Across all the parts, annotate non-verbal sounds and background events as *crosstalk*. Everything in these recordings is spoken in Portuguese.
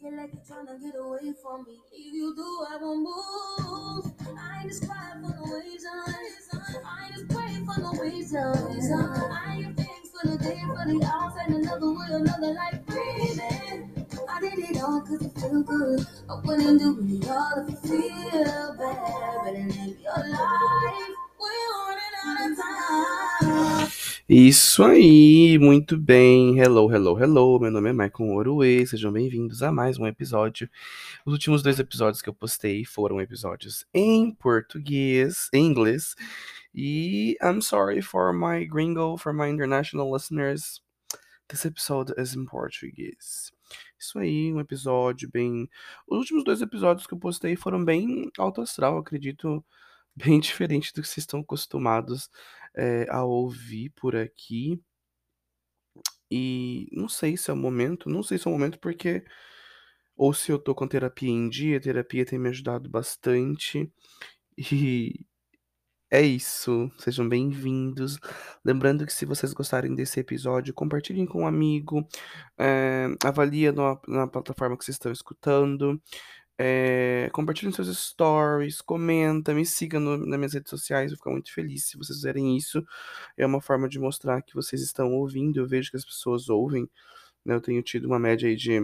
Feel like you're trying to get away from me. If you do, I won't move. I just crying for the waves on. I just praying for the waves on. I ain't things for the day, for the hours, and another way, another life breathing. I did it all cause it feel good. I wouldn't do it all if you feel bad. Better live your life. We're running out of time. Isso aí, muito bem. Hello, hello, hello. Meu nome é Michael Orue. Sejam bem-vindos a mais um episódio. Os últimos dois episódios que eu postei foram episódios em português, em inglês. E I'm sorry for my gringo, for my international listeners. This episode is in português. Isso aí, um episódio bem. Os últimos dois episódios que eu postei foram bem alto astral, acredito, bem *laughs* diferente do que vocês estão acostumados é, a ouvir por aqui. E não sei se é o momento, não sei se é o momento porque. Ou se eu tô com terapia em dia, a terapia tem me ajudado bastante. *laughs* E é isso. Sejam bem-vindos. Lembrando que se vocês gostarem desse episódio, compartilhem com um amigo, é, avalia no, na plataforma que vocês estão escutando. É, compartilhem seus stories, comenta, me siga no, nas minhas redes sociais, vou ficar muito feliz se vocês fizerem isso. É uma forma de mostrar que vocês estão ouvindo, eu vejo que as pessoas ouvem. Né? Eu tenho tido uma média aí de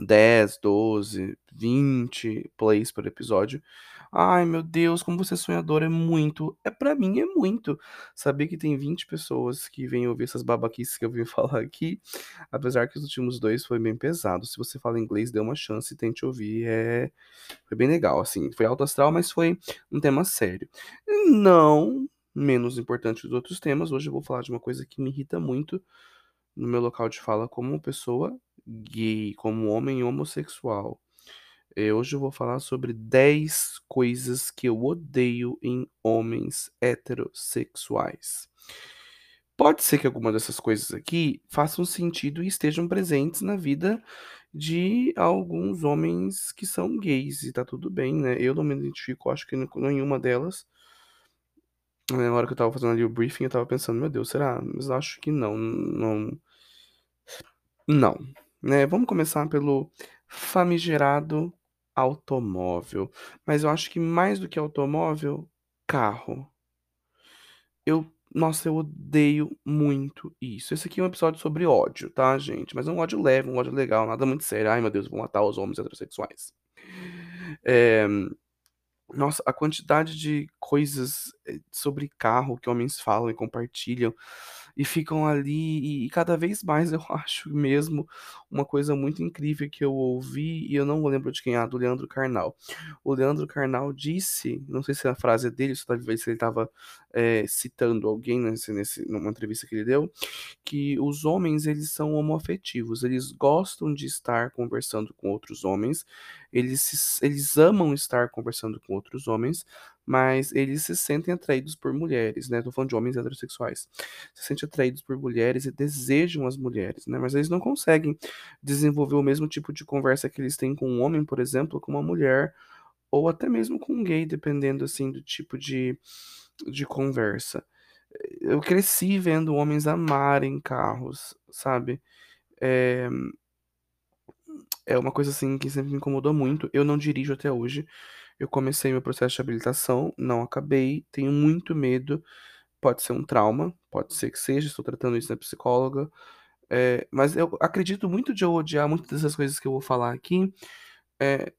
10, 12, 20 plays por episódio. Ai, meu Deus, como você é sonhador, é muito. É para mim é muito. Saber que tem 20 pessoas que vêm ouvir essas babaquices que eu vim *laughs* falar aqui, apesar que os últimos dois foi bem pesado. Se você fala inglês, dê uma chance e tente ouvir. É foi bem legal, assim. Foi alto astral, mas foi um tema sério. Não menos importante dos outros temas. Hoje eu vou falar de uma coisa que me irrita muito no meu local de fala como pessoa gay, como homem homossexual. Eh, hoje eu vou falar sobre 10 coisas que eu odeio em homens heterossexuais. Pode ser que alguma dessas coisas aqui façam sentido e estejam presentes na vida de alguns homens que são gays, e tá tudo bem, né? Eu não me identifico, acho que nenhuma delas. Na hora que eu tava fazendo ali o briefing, eu tava pensando, meu Deus, será? Mas acho que não, não. Não, né? Vamos começar pelo famigerado automóvel. Mas eu acho que mais do que automóvel, carro. Eu, nossa, eu odeio muito isso. Esse aqui é um episódio sobre ódio, tá, gente? Mas é um ódio leve, um ódio legal, nada muito sério. Ai, meu Deus, vou matar os homens heterossexuais. É, nossa, a quantidade de coisas eh, sobre carro que homens falam e compartilham e ficam ali, e, e cada vez mais eu *laughs* acho mesmo uma coisa muito incrível que eu ouvi, e eu não lembro de quem é, do Leandro Carnal. O Leandro Carnal disse, não sei se é a frase dele, se talvez ele estava é, citando alguém nesse, nesse, numa entrevista que ele deu, que os homens eles são homoafetivos, eles gostam de estar conversando com outros homens, eles, eles amam estar conversando com outros homens, mas eles se sentem atraídos por mulheres, né? Tô falando de homens heterossexuais. Se sentem atraídos por mulheres e desejam as mulheres, né? Mas eles não conseguem desenvolver o mesmo tipo de conversa que eles têm com um homem, por exemplo, com uma mulher, ou até mesmo com um gay, dependendo, assim, do tipo de, de conversa. Eu cresci vendo homens amarem carros, sabe? É, é uma coisa assim que sempre me incomodou muito. Eu não dirijo até hoje. Eu comecei meu processo de habilitação, não acabei, tenho muito medo. Pode ser um trauma, pode ser que seja, estou tratando isso na psicóloga. É, mas eu acredito muito de eu odiar muitas dessas coisas que eu vou falar aqui. É,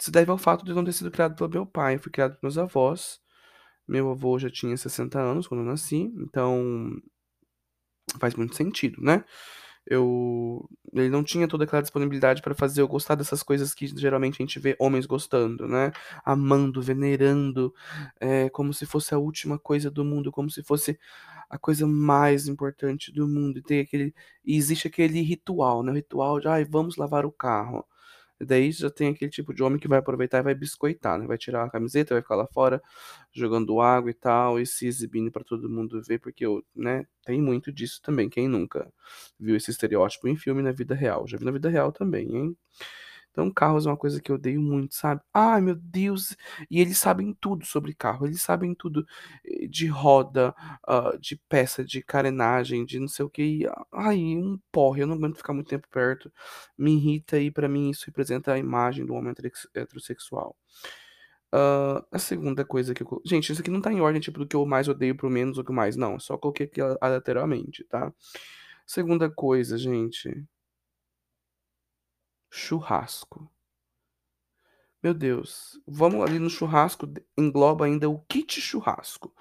se deve ao fato de eu não ter sido criado pelo meu pai. Eu fui criado pelos meus avós. Meu avô já tinha 60 anos quando eu nasci, então faz muito sentido, né? Eu ele não tinha toda aquela disponibilidade para fazer eu gostar dessas coisas que geralmente a gente vê homens gostando, né? Amando, venerando, é, como se fosse a última coisa do mundo, como se fosse a coisa mais importante do mundo. E tem aquele, e existe aquele ritual, né? O ritual de, ai, vamos lavar o carro. Daí já tem aquele tipo de homem que vai aproveitar e vai biscoitar, né? Vai tirar a camiseta, vai ficar lá fora jogando água e tal, e se exibindo para todo mundo ver, porque, né, tem muito disso também. Quem nunca viu esse estereótipo em filme na vida real? Já vi na vida real também, hein? Então, carros é uma coisa que eu odeio muito, sabe? Ai, meu Deus! E eles sabem tudo sobre carro, eles sabem tudo eh, de roda, ah, de peça, de carenagem, de não sei o que. Ai, um porre, eu não aguento ficar muito tempo perto. Me irrita e pra mim isso representa a imagem do homem heterossexual. Ah, a segunda coisa que eu. Gente, isso aqui não tá em ordem, tipo, do que eu mais odeio pro menos ou que mais. Não, eu só coloquei aqui aleatoriamente, tá? Segunda coisa, gente. Churrasco. Meu Deus, vamos ali no churrasco, engloba ainda o kit churrasco,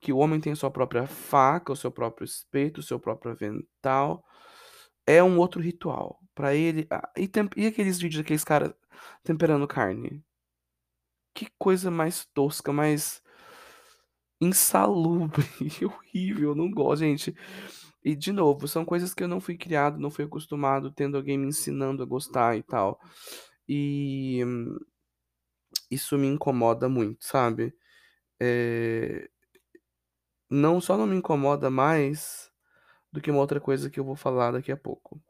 que o homem tem sua própria faca, o seu próprio espeto, o seu próprio avental. É um outro ritual. Pra ele. E, tem- e aqueles vídeos daqueles caras temperando carne? Que coisa mais tosca, mais insalubre *laughs* horrível. Não gosto, gente. E, de novo, são coisas que eu não fui criado, não fui acostumado, tendo alguém me ensinando a gostar e tal. E isso me incomoda muito, sabe? É, Não só não me incomoda mais do que uma outra coisa que eu vou falar daqui a pouco.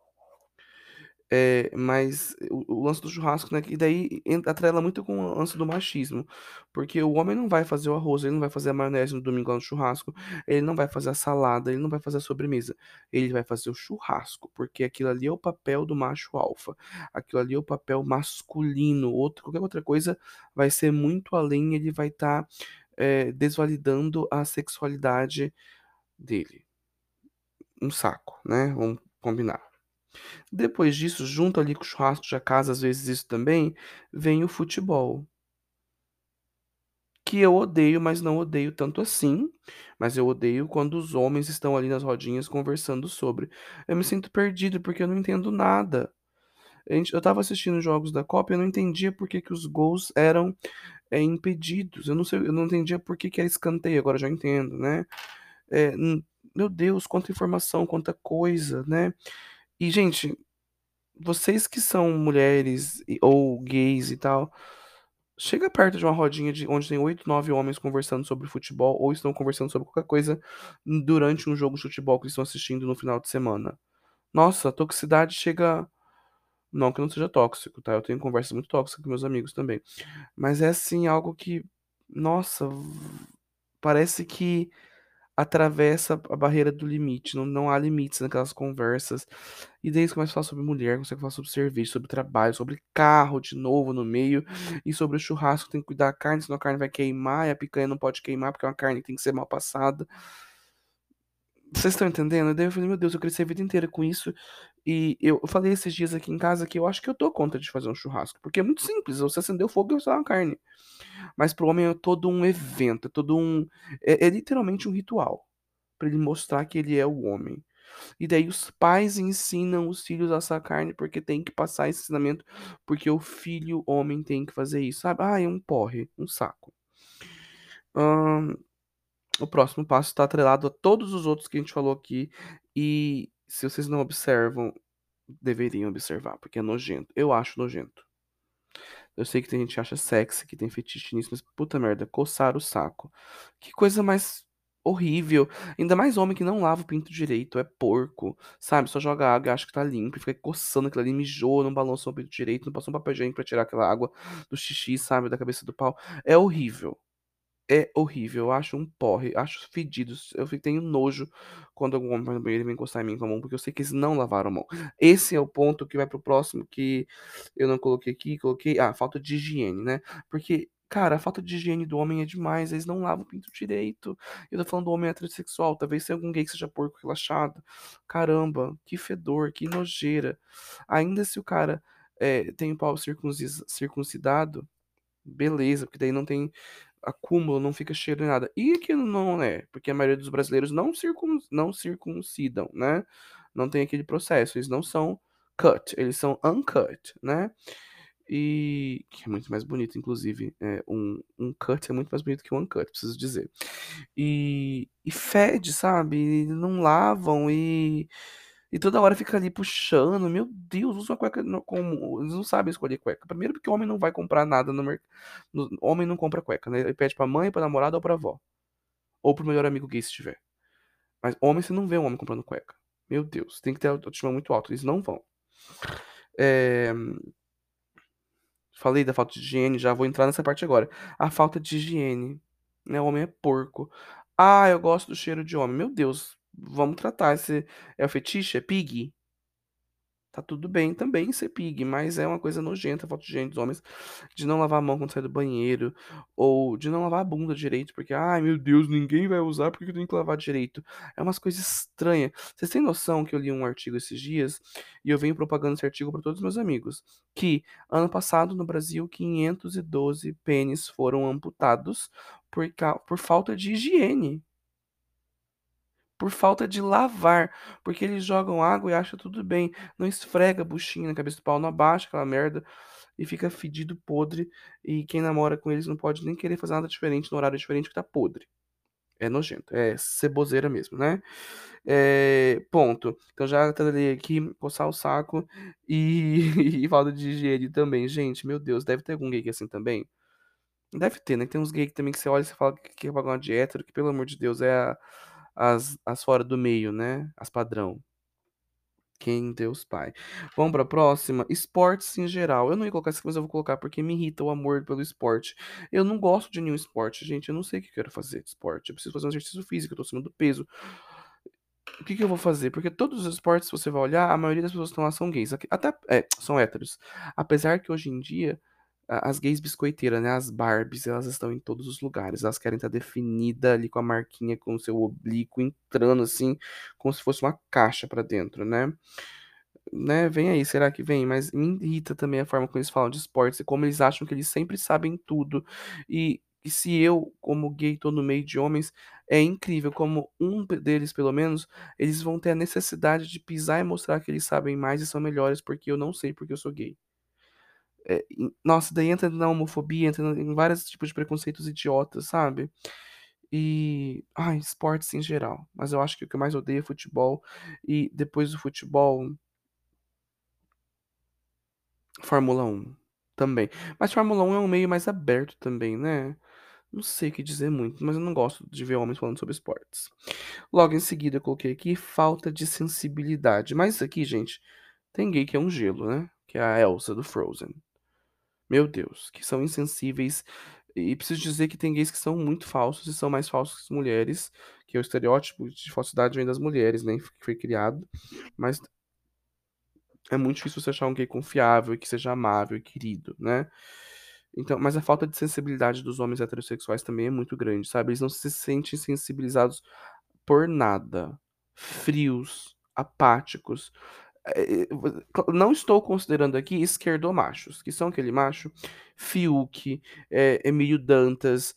É, mas o, o lance do churrasco, né? E daí atrela muito com o lance do machismo. Porque o homem não vai fazer o arroz, ele não vai fazer a maionese no domingo lá no churrasco, ele não vai fazer a salada, ele não vai fazer a sobremesa. Ele vai fazer o churrasco, porque aquilo ali é o papel do macho alfa. Aquilo ali é o papel masculino. Outro, qualquer outra coisa vai ser muito além, ele vai estar desvalidando a sexualidade dele. Um saco, né? Vamos combinar. Depois disso, junto ali com o churrasco de casa, às vezes isso também, vem o futebol. Que eu odeio, mas não odeio tanto assim. Mas eu odeio quando os homens estão ali nas rodinhas conversando sobre. Eu me sinto perdido porque eu não entendo nada. Eu tava assistindo os jogos da Copa e eu não entendia por que, que os gols eram é, impedidos. Eu não sei, eu não entendia por que, que era escanteio, agora já entendo, né? É, meu Deus, quanta informação, quanta coisa, né? E, gente, vocês que são mulheres ou gays e tal, chega perto de uma rodinha de onde tem oito, nove homens conversando sobre futebol ou estão conversando sobre qualquer coisa durante um jogo de futebol que eles estão assistindo no final de semana. Nossa, a toxicidade chega. Não que não seja tóxico, tá? Eu tenho conversas muito tóxicas com meus amigos também. Mas é assim, algo que. Nossa, parece que atravessa a barreira do limite. Não, não há limites naquelas conversas. E daí você começa a falar sobre mulher, a falar sobre cerveja, sobre trabalho, sobre carro de novo no meio. E sobre o churrasco, tem que cuidar da carne, senão a carne vai queimar. E a picanha não pode queimar porque é uma carne que tem que ser mal passada. Vocês estão entendendo? Daí eu falei, meu Deus, eu cresci a vida inteira com isso. E eu falei esses dias aqui em casa que eu acho que eu dou conta de fazer um churrasco. Porque é muito simples. Você acendeu fogo e você uma carne. Mas pro homem é todo um evento, é todo um. É, é literalmente um ritual. Pra ele mostrar que ele é o homem. E daí os pais ensinam os filhos a assar carne porque tem que passar esse ensinamento, porque o filho homem tem que fazer isso, sabe? Ah, é um porre, um saco. Ahn, o próximo passo está atrelado a todos os outros que a gente falou aqui. E se vocês não observam, deveriam observar, porque é nojento. Eu acho nojento. Eu sei que tem gente que acha sexy, que tem fetiche nisso, mas puta merda, coçar o saco. Que coisa mais horrível. Ainda mais homem que não lava o pinto direito, é porco, sabe? Só joga água e acha que tá limpo, fica coçando aquilo ali, mijou, não balançou o pinto direito, não passou um papel higiênico pra tirar aquela água do xixi, sabe? Da cabeça do pau. É horrível. É horrível, eu acho um porre, acho fedido. Eu tenho nojo quando algum homem vai no banheiro e vem encostar em mim com a mão, porque eu sei que eles não lavaram a mão. Esse é o ponto que vai pro próximo que eu não coloquei aqui, coloquei. Ah, falta de higiene, né? Porque, cara, a falta de higiene do homem é demais, eles não lavam o pinto direito. Eu tô falando do homem heterossexual, talvez seja algum gay que seja porco relaxado. Caramba, que fedor, que nojeira. Ainda se o cara é, tem o pau circuncis- circuncidado, beleza, porque daí não tem acúmulo, não fica cheiro nem nada. E que não é, porque a maioria dos brasileiros não, circun, não circuncidam, né? Não tem aquele processo, eles não são cut, eles são uncut, né? E que é muito mais bonito, inclusive. É, um, um cut é muito mais bonito que um uncut, preciso dizer. E, e fede, sabe? E não lavam e, e toda hora fica ali puxando. Meu Deus, usa uma cueca como. Eles não sabem escolher cueca. Primeiro porque o homem não vai comprar nada no mercado. Homem não compra cueca, né? Ele pede pra mãe, pra namorada ou pra avó. Ou pro melhor amigo gay se tiver. Mas homem, você não vê um homem comprando cueca. Meu Deus, tem que ter autoestima muito alta. Eles não vão. É, Falei da falta de higiene, já vou entrar nessa parte agora. A falta de higiene, né? O homem é porco. Ah, eu gosto do cheiro de homem. Meu Deus, vamos tratar. Esse é o fetiche? É pig? Tá tudo bem também ser pig, mas é uma coisa nojenta falta de higiene dos homens de não lavar a mão quando sai do banheiro, ou de não lavar a bunda direito, porque, ai meu Deus, ninguém vai usar, porque eu tenho que lavar direito? É umas coisas estranhas. Vocês têm noção que eu li um artigo esses dias, e eu venho propagando esse artigo para todos os meus amigos, que ano passado no Brasil 512 pênis foram amputados por, por falta de higiene por falta de lavar, porque eles jogam água e acham tudo bem, não esfrega a buchinha na cabeça do pau, não abaixa aquela merda e fica fedido, podre, e quem namora com eles não pode nem querer fazer nada diferente no horário diferente que tá podre. É nojento, é ceboseira mesmo, né? É, ponto. Então já trarei aqui, coçar o saco e, *laughs* e falta de higiene também. Gente, meu Deus, deve ter algum gay é assim também? Deve ter, né? Tem uns gays também que você olha e você fala que quer pagar uma hétero, que pelo amor de Deus é a- as, as fora do meio, né? As padrão. Quem Deus Pai. Vamos pra próxima. Esportes em geral. Eu não ia colocar isso, mas eu vou colocar porque me irrita o amor pelo esporte. Eu não gosto de nenhum esporte, gente. Eu não sei o que eu quero fazer de esporte. Eu preciso fazer um exercício físico, eu tô acima do peso. O que que eu vou fazer? Porque todos os esportes, se você vai olhar, a maioria das pessoas que estão lá são gays. Até, é, são héteros. Apesar que hoje em dia, as gays biscoiteiras, né? As Barbies, elas estão em todos os lugares. Elas querem estar definida ali com a marquinha, com o seu oblíquo entrando assim, como se fosse uma caixa pra dentro, né? Né? Vem aí, será que vem? Mas me irrita também a forma como eles falam de esportes e como eles acham que eles sempre sabem tudo. E, e se eu, como gay, tô no meio de homens, é incrível como um deles, pelo menos, eles vão ter a necessidade de pisar e mostrar que eles sabem mais e são melhores porque eu não sei porque eu sou gay. É, nossa, daí entra na homofobia, entra em vários tipos de preconceitos idiotas, sabe? E, ai, esportes em geral. Mas eu acho que o que eu mais odeio é futebol. E depois do futebol. Fórmula Um também. Mas Fórmula Um é um meio mais aberto também, né? Não sei o que dizer muito, mas eu não gosto de ver homens falando sobre esportes. Logo em seguida eu coloquei aqui falta de sensibilidade. Mas isso aqui, gente, tem gay que é um gelo, né? Que é a Elsa do Frozen. Meu Deus, que são insensíveis. E preciso dizer que tem gays que são muito falsos e são mais falsos que mulheres, que é o estereótipo de falsidade vem das mulheres, né? Que foi criado. Mas é muito difícil você achar um gay confiável, que seja amável e querido, né? Então, mas a falta de sensibilidade dos homens heterossexuais também é muito grande, sabe? Eles não se sentem sensibilizados por nada. Frios, apáticos. É, é, Não estou considerando aqui esquerdomachos, que são aquele macho Fiuk, é, Emílio Dantas,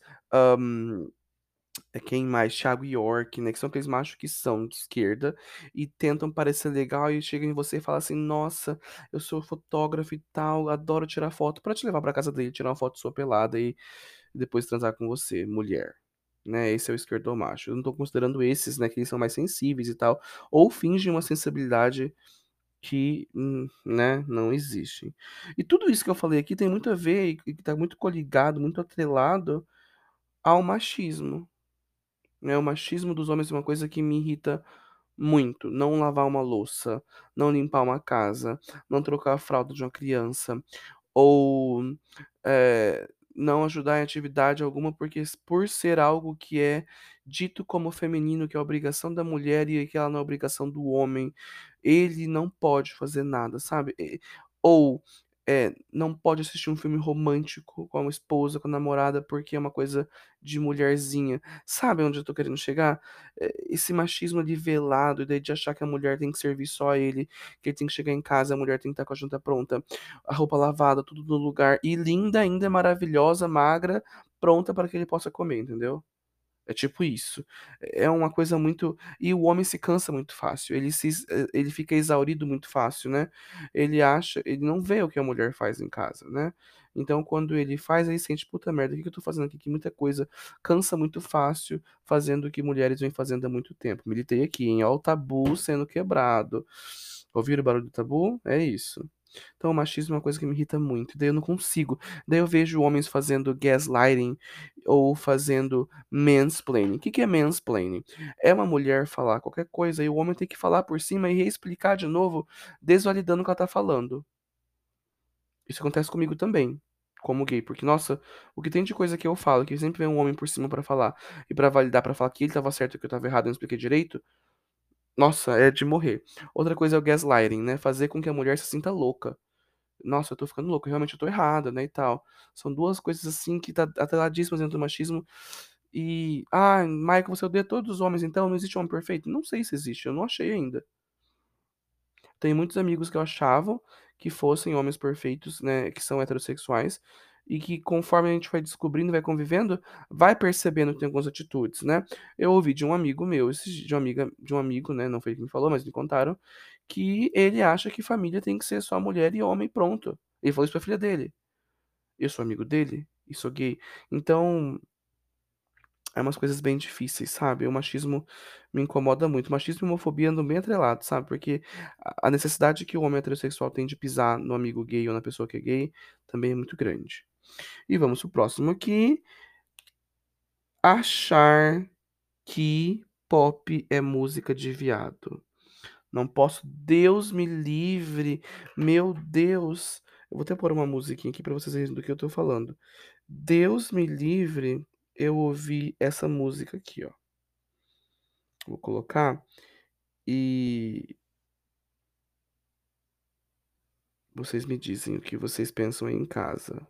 é quem mais? Thiago York, né? Que são aqueles machos que são de esquerda e tentam parecer legal e chegam em você e falam assim: Nossa, eu sou fotógrafo e tal, adoro tirar foto, pra te levar pra casa dele, tirar uma foto sua pelada e depois transar com você, mulher. Né? Esse é o esquerdomacho. Eu não tô considerando esses, né? Que eles são mais sensíveis e tal, ou fingem uma sensibilidade que, hum, né, não existe. E tudo isso que eu falei aqui tem muito a ver e que tá muito coligado, muito atrelado ao machismo né? O machismo dos homens é uma coisa que me irrita muito. Não lavar uma louça, não limpar uma casa, não trocar a fralda de uma criança, ou eh, não ajudar em atividade alguma porque por ser algo que é dito como feminino, que é obrigação da mulher e que ela não é obrigação do homem, ele não pode fazer nada, sabe? Ou eh, não pode assistir um filme romântico com a esposa, com a namorada, porque é uma coisa de mulherzinha. Sabe onde eu tô querendo chegar? Eh, Esse machismo ali velado, de achar que a mulher tem que servir só a ele, que ele tem que chegar em casa, a mulher tem que estar com a janta pronta a roupa lavada, tudo no lugar, e linda ainda, maravilhosa, magra, pronta para que ele possa comer, entendeu? É tipo isso. É uma coisa muito. E o homem se cansa muito fácil. Ele se, eh, ele fica exaurido muito fácil, né? Ele acha, ele não vê o que a mulher faz em casa, né? Então, quando ele faz, ele sente, puta merda, o que eu tô fazendo aqui? Que muita coisa cansa muito fácil, fazendo o que mulheres vêm fazendo há muito tempo. Militei aqui, hein? Ó, o tabu sendo quebrado. Ouviram o barulho do tabu? É isso. Então, o machismo é uma coisa que me irrita muito. Daí eu não consigo. Daí eu vejo homens fazendo gaslighting ou fazendo mansplaining. O que que é mansplaining? É uma mulher falar qualquer coisa e o homem tem que falar por cima e reexplicar de novo, desvalidando o que ela tá falando. Isso acontece comigo também. como gay, porque nossa, o que tem de coisa que eu falo, que sempre vem um homem por cima pra falar e pra validar, pra falar que ele tava certo e que eu tava errado, eu não expliquei direito. Nossa, é de morrer. Outra coisa é o gaslighting, né? Fazer com que a mulher se sinta louca. Nossa, eu tô ficando louco, realmente eu tô errada, né, e tal. São duas coisas assim que tá atreladíssimas dentro do machismo. E, ah, Michael, você odeia todos os homens, então não existe homem perfeito? Não sei se existe, eu não achei ainda. Tem muitos amigos que eu achavam que fossem homens perfeitos, né, que são heterossexuais, e que conforme a gente vai descobrindo, vai convivendo, vai percebendo que tem algumas atitudes, né? Eu ouvi de um amigo meu, de uma amiga, de um amigo, né, não foi ele que me falou, mas me contaram, que ele acha que família tem que ser só mulher e homem, pronto. Ele falou isso pra filha dele. Eu sou amigo dele e sou gay. Então, é umas coisas bem difíceis, sabe? O machismo me incomoda muito. Machismo e homofobia andam bem atrelados, sabe? Porque a necessidade que o homem heterossexual tem de pisar no amigo gay ou na pessoa que é gay também é muito grande. E vamos pro próximo aqui. Achar que pop é música de viado. Não posso, Deus me livre, meu Deus. Eu vou até pôr uma musiquinha aqui pra vocês verem do que eu tô falando. Deus me livre, eu ouvi essa música aqui, ó. Vou colocar e vocês me dizem o que vocês pensam aí em casa.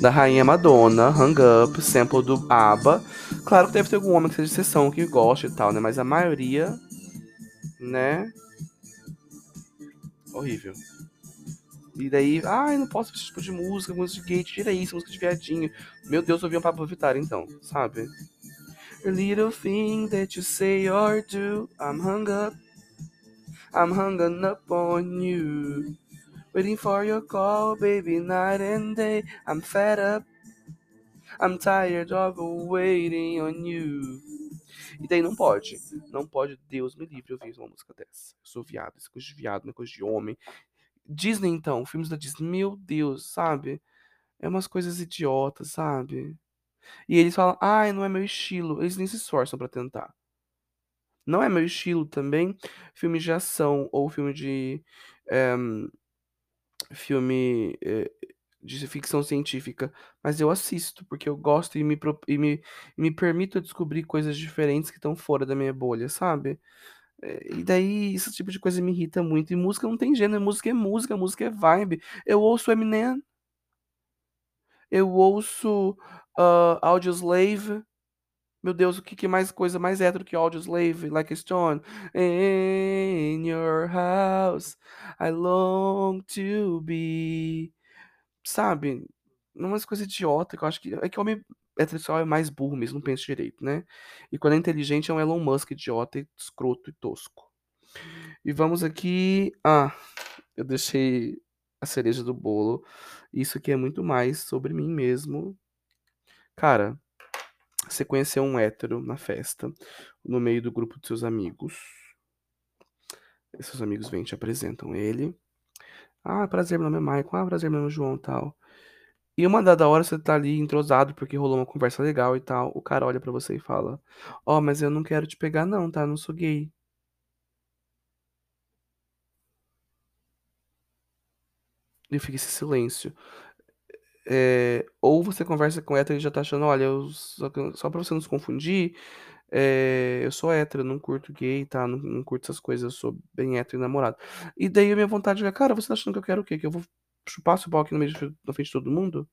Da rainha Madonna, Hang Up, sample do ABBA. Claro que deve ter algum homem que seja de exceção que goste e tal, né? Mas a maioria, né? Horrível. E daí, ai, não posso esse tipo de música, música de gay, tira isso, música de viadinho. Meu Deus, ouvi um Pablo Vittar então, sabe? A little thing that you say or do, I'm hung up. I'm hung up on you. Waiting for your call, baby, night and day. I'm fed up. I'm tired of waiting on you. E daí não pode. Não pode, Deus me livre, ouvir uma música dessa. Eu sou viado, isso é coisa de viado, não é coisa de homem. Disney, então, filmes da Disney, meu Deus, sabe? É umas coisas idiotas, sabe? E eles falam, ai, não é meu estilo. Eles nem se esforçam pra tentar. Não é meu estilo também. Filme de ação ou filme de. eh, filme eh, de ficção científica. Mas eu assisto, porque eu gosto e me, e me, me permito descobrir coisas diferentes que estão fora da minha bolha, sabe? Eh, E daí, esse tipo de coisa me irrita muito. E música não tem gênero, música é música, música é vibe. Eu ouço Eminem, eu ouço ah, Audioslave. Meu Deus, o que, que mais coisa mais hétero que Audioslave? Like a Stone. In your house, I long to be. Sabe? Umas coisas idiota que eu acho que. É que homem heterossexual é mais burro mesmo, não pensa direito, né? E quando é inteligente é um Elon Musk idiota, escroto e tosco. E vamos aqui. Ah, eu deixei a cereja do bolo. Isso aqui é muito mais sobre mim mesmo. Cara, você conheceu um hétero na festa, no meio do grupo dos seus amigos. E seus amigos vêm e te apresentam ele. Ah, prazer, meu nome é Maicon. Ah, prazer, meu nome é João tal. E uma dada hora você tá ali entrosado porque rolou uma conversa legal e tal. O cara olha pra você e fala: Ó, mas eu não quero te pegar, não, tá? Eu não sou gay. E fica esse silêncio. É, ou você conversa com hétero e já tá achando, olha, eu, só, só pra você não se confundir, é, eu sou hétero, não curto gay, tá? Não, não curto essas coisas, eu sou bem hétero e namorado. E daí a minha vontade é, cara, você tá achando que eu quero o quê? Que eu vou chupar seu pau aqui no meio de, na frente de todo mundo?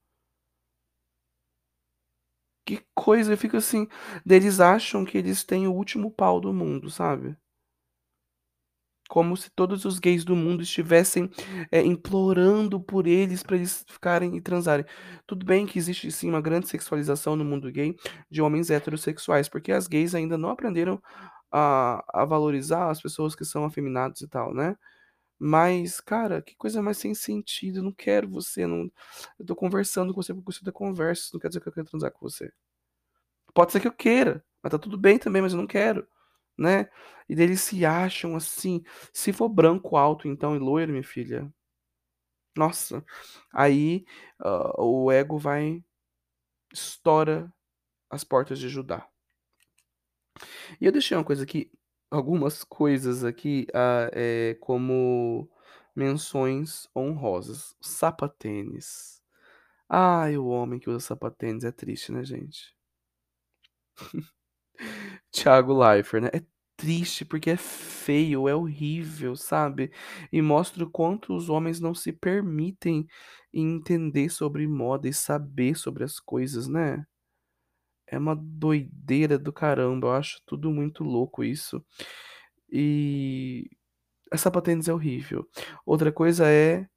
Que coisa, eu fico assim. Eles acham que eles têm o último pau do mundo, sabe? Como se todos os gays do mundo estivessem é, implorando por eles para eles ficarem e transarem. Tudo bem que existe sim uma grande sexualização no mundo gay de homens heterossexuais, porque as gays ainda não aprenderam a, a valorizar as pessoas que são afeminadas e tal, né? Mas, cara, que coisa mais sem sentido. Eu não quero você. Não... Eu tô conversando com você porque você da conversa. Isso não quer dizer que eu quero transar com você. Pode ser que eu queira, mas tá tudo bem também, mas eu não quero, né? E eles se acham assim. Se for branco alto, então, e loiro, minha filha. Nossa. Aí ah, o ego vai, estoura as portas de Judá. E eu deixei uma coisa aqui, algumas coisas aqui, ah, eh, como menções honrosas. Sapatênis. Ai, o homem que usa sapatênis é triste, né, gente? *laughs* Thiago Leifert, né? É triste porque é feio, é horrível, sabe? E mostra o quanto os homens não se permitem entender sobre moda e saber sobre as coisas, né? É uma doideira do caramba, eu acho tudo muito louco isso. E a sapatênis é horrível. Outra coisa é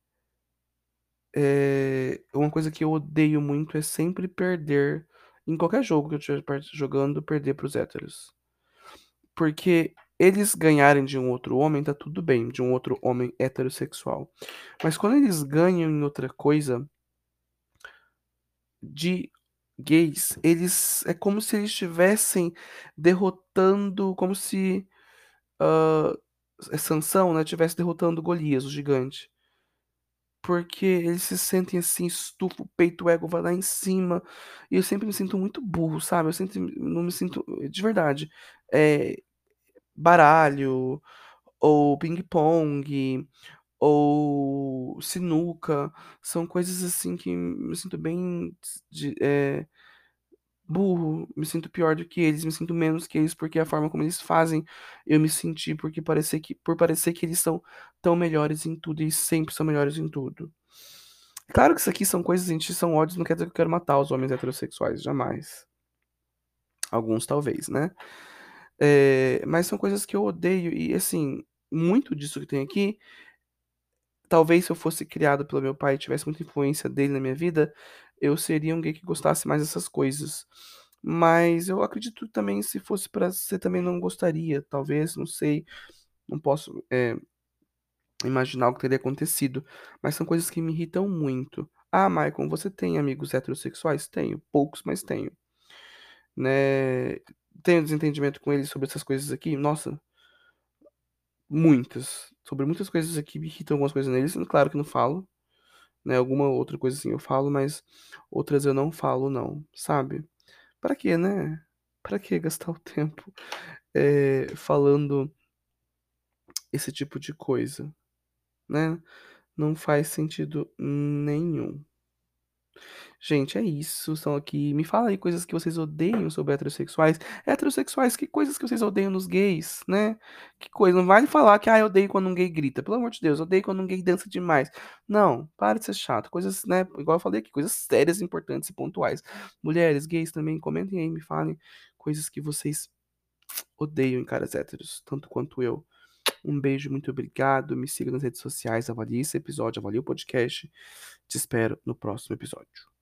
é uma coisa que eu odeio muito é sempre perder em qualquer jogo que eu estiver jogando, perder para os héteros. Porque eles ganharem de um outro homem, tá tudo bem, de um outro homem heterossexual. Mas quando eles ganham em outra coisa de gays, eles é como se eles estivessem derrotando, como se hã, Sansão, né, estivesse derrotando Golias, o gigante. Porque eles se sentem assim, estufa o peito, o ego vai lá em cima, e eu sempre me sinto muito burro, sabe? Eu sempre não me sinto de verdade, eh, baralho, ou pingue-pongue, ou sinuca, são coisas assim que me sinto bem de eh, burro, me sinto pior do que eles, me sinto menos que eles, porque a forma como eles fazem eu me sentir, porque parecer que por parecer que eles são tão melhores em tudo e sempre são melhores em tudo. Claro que isso aqui são coisas, gente, são ódios, não quer dizer que eu quero matar os homens heterossexuais, jamais. Alguns talvez, né? Eh, mas são coisas que eu odeio e, assim, muito disso que tem aqui talvez se eu fosse criado pelo meu pai e tivesse muita influência dele na minha vida, eu seria um gay que gostasse mais dessas coisas. Mas eu acredito também se fosse pra ser também não gostaria, talvez, não sei, não posso, eh, imaginar o que teria acontecido, mas são coisas que me irritam muito. "Ah, Maicon, você tem amigos heterossexuais?" "Tenho, poucos, mas tenho." Né, tenho desentendimento com eles sobre essas coisas aqui? Nossa muitas, sobre muitas coisas aqui me irritam algumas coisas neles, claro que não falo, né, alguma outra coisa assim eu falo, mas outras eu não falo não, sabe? Pra quê, né? Pra que gastar o tempo, eh, falando esse tipo de coisa, né? Não faz sentido nenhum. Gente, é isso, são aqui me fala aí coisas que vocês odeiam sobre heterossexuais. Heterossexuais, que coisas que vocês odeiam nos gays, né? Que coisa, não vai me falar que: "Ah, eu odeio quando um gay grita", pelo amor de Deus, odeio quando um gay dança demais. Não, para de ser chato, coisas, né, igual eu falei aqui, coisas sérias, importantes e pontuais. Mulheres, gays também, comentem aí, me falem coisas que vocês odeiam em caras héteros, tanto quanto eu. Um beijo, muito obrigado, me siga nas redes sociais, avalie esse episódio, avalie o podcast. Te espero no próximo episódio.